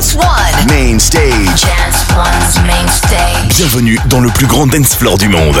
Dance One. Main stage. Dance One's main stage. Bienvenue dans le plus grand dance floor du monde.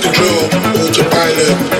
The control, autopilot.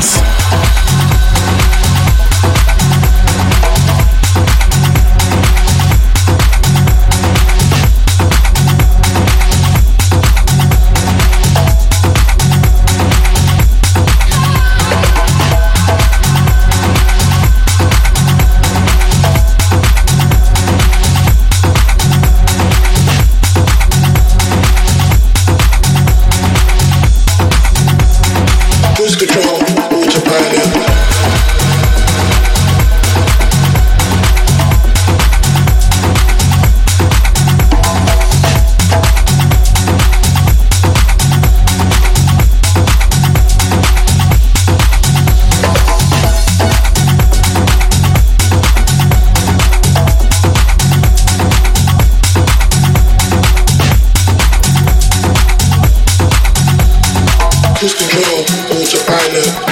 Lose Twist a little, do your eyelid.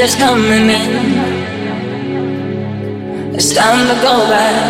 Is coming in. It's time to go back.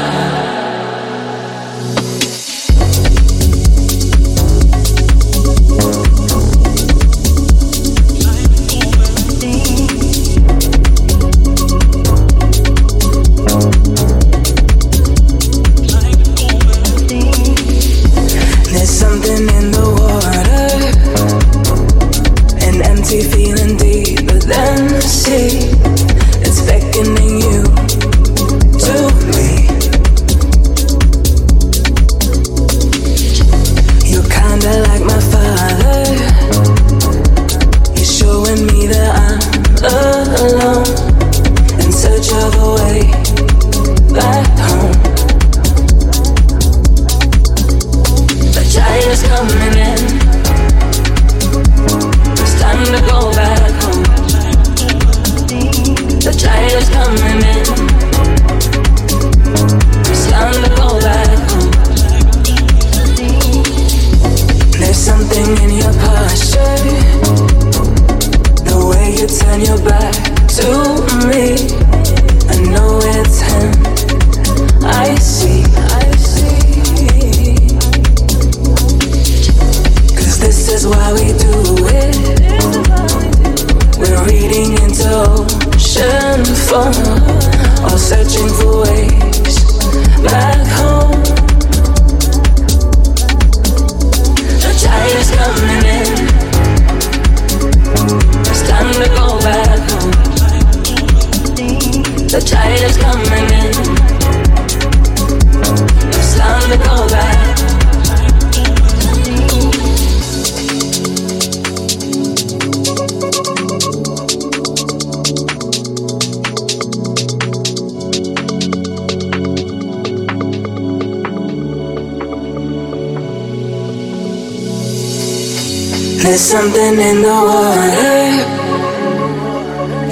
Something in the water,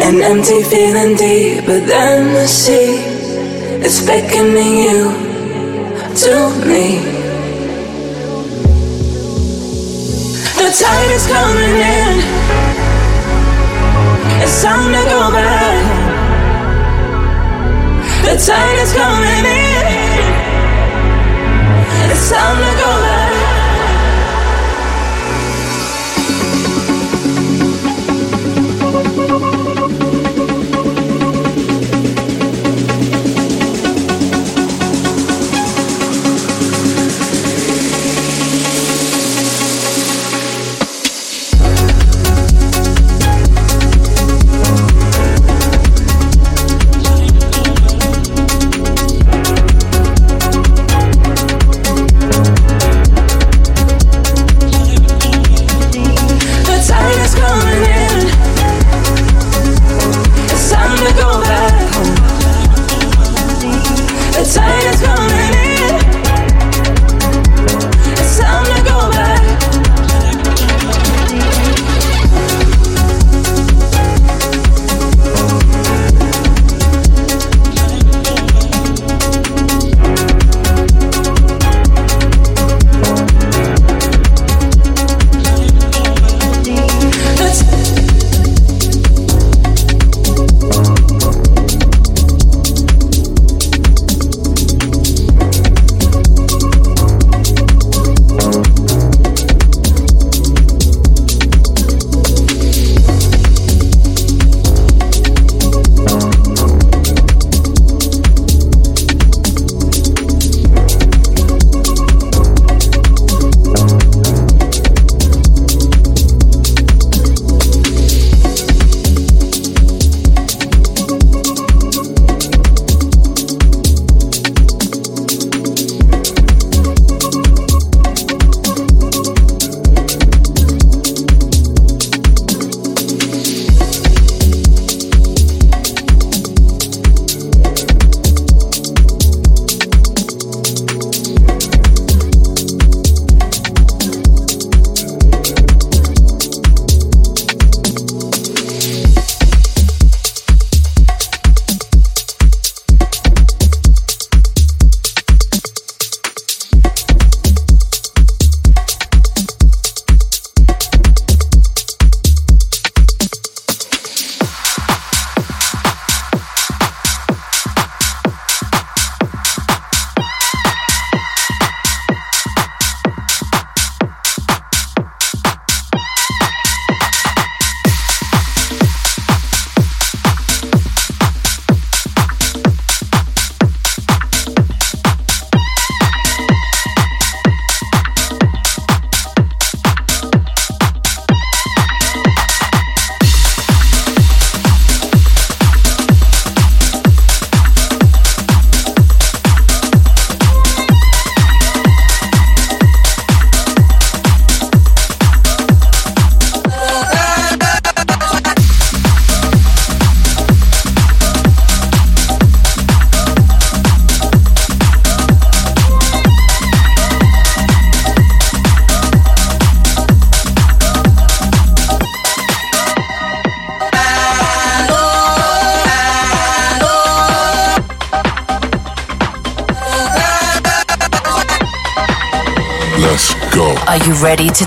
an empty feeling deeper than the sea. It's beckoning you to me. The tide is coming in. It's time to go back. The tide is coming in. It's time to go back.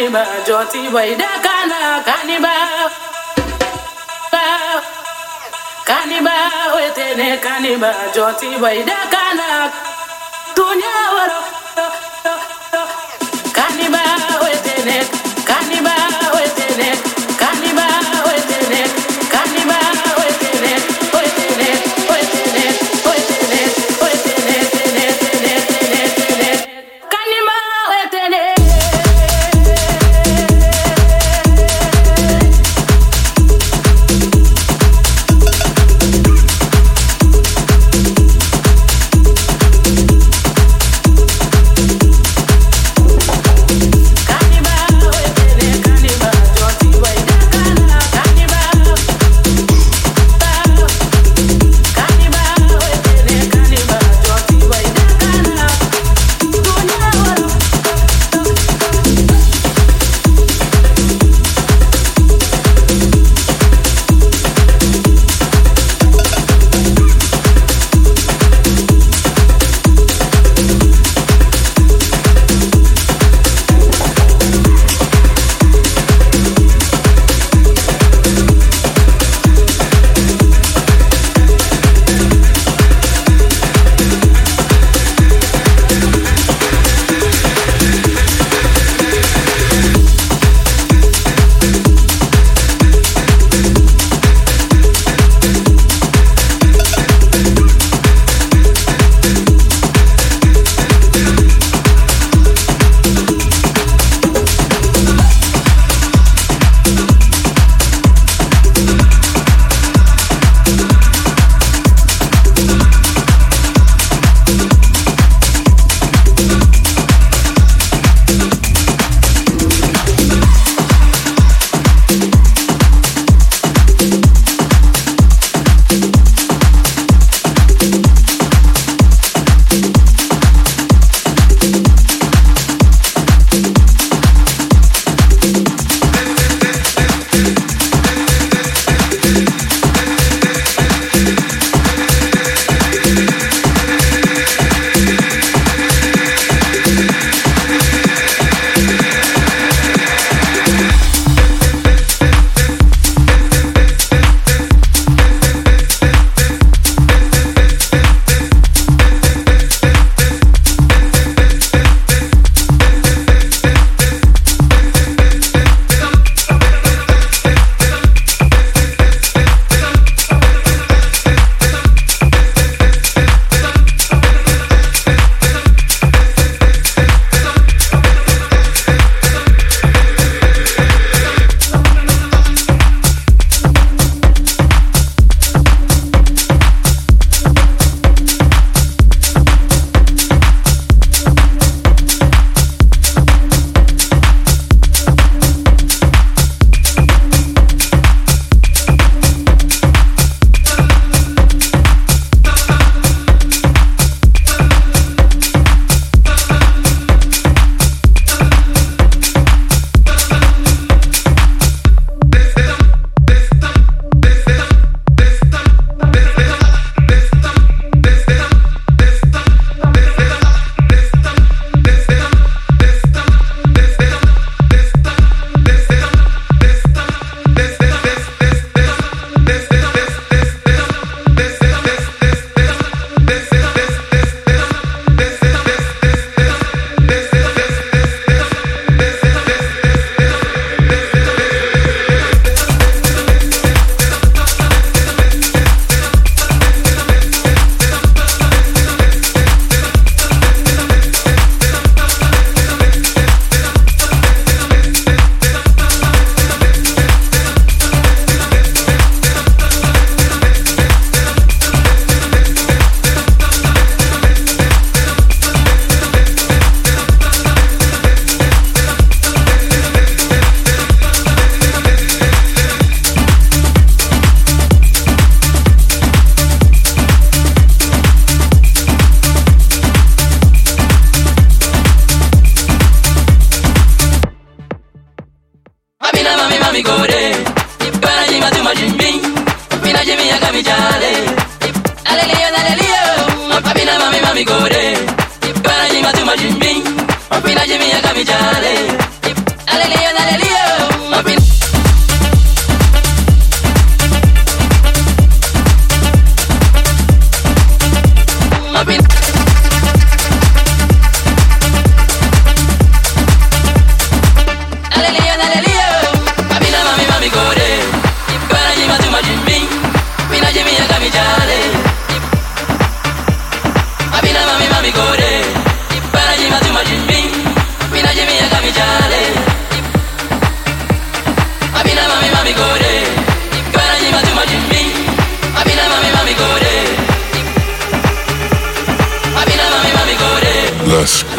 kaniba joti waida kana kaniba kaniba wetene kaniba joti waida kana. Dunya waro kaniba wetene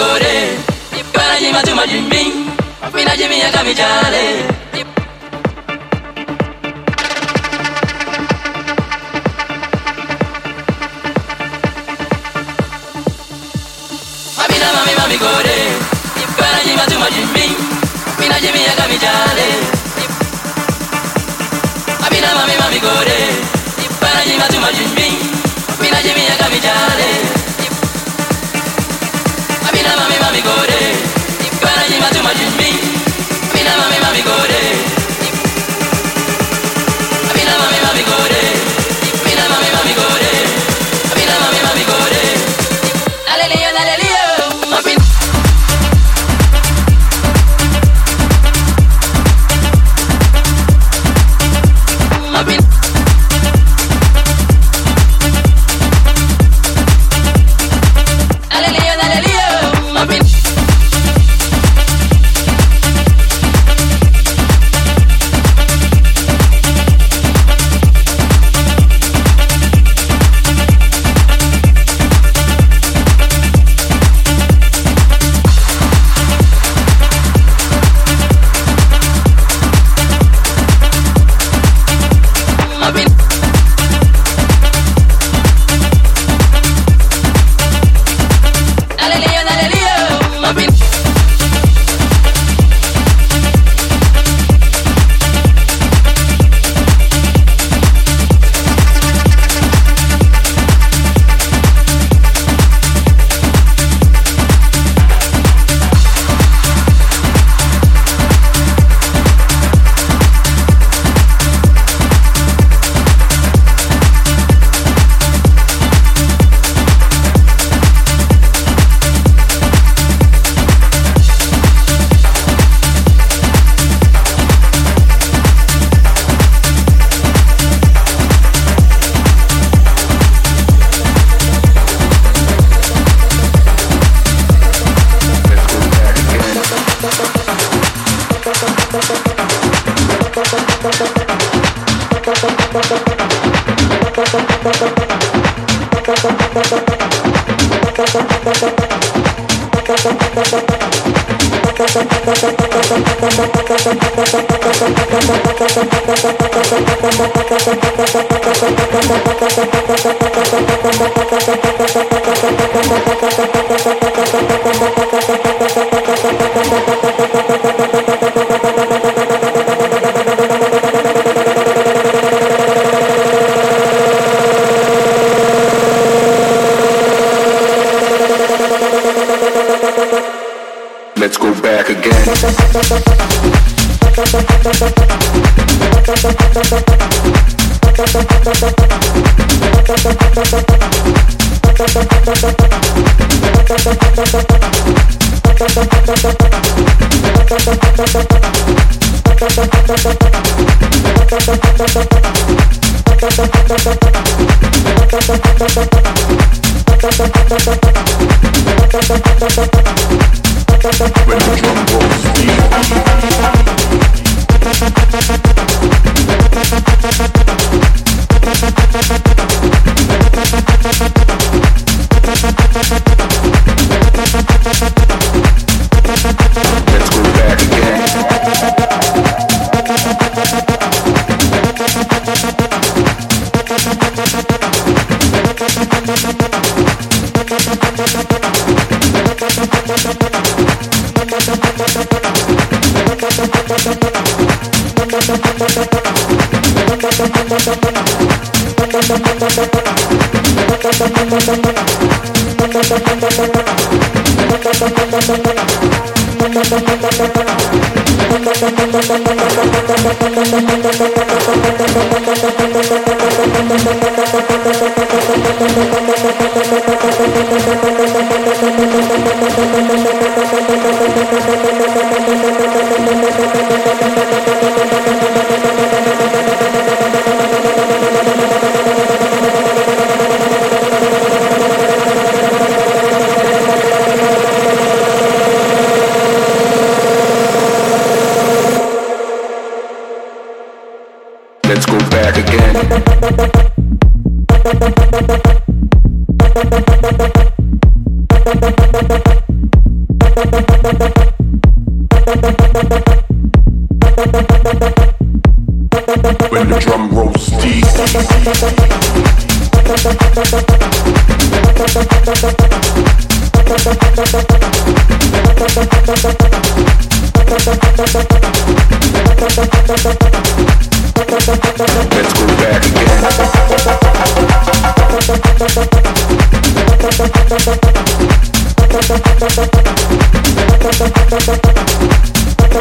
gore. Ipkana jima tuma jimbing Mafina jimi ya mami mami gore. Ipkana jima tuma jimbing Mafina jimi ya kamichale Mafina mami mami gore.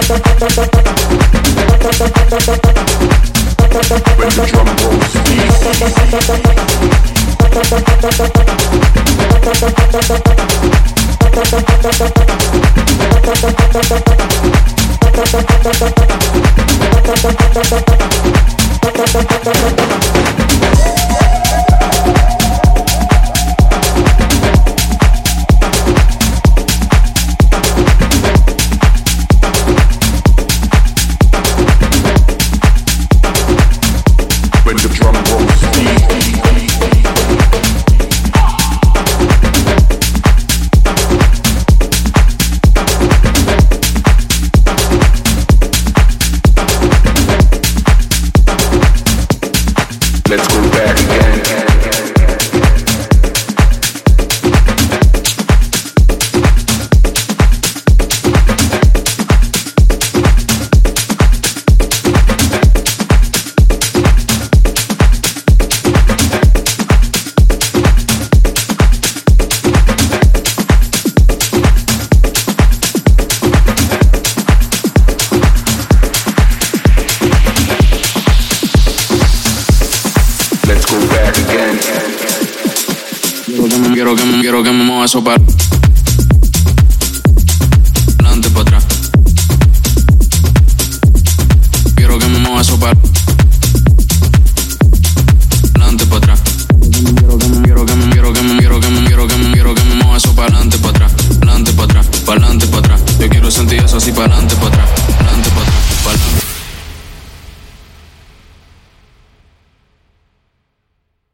When the drum rolls,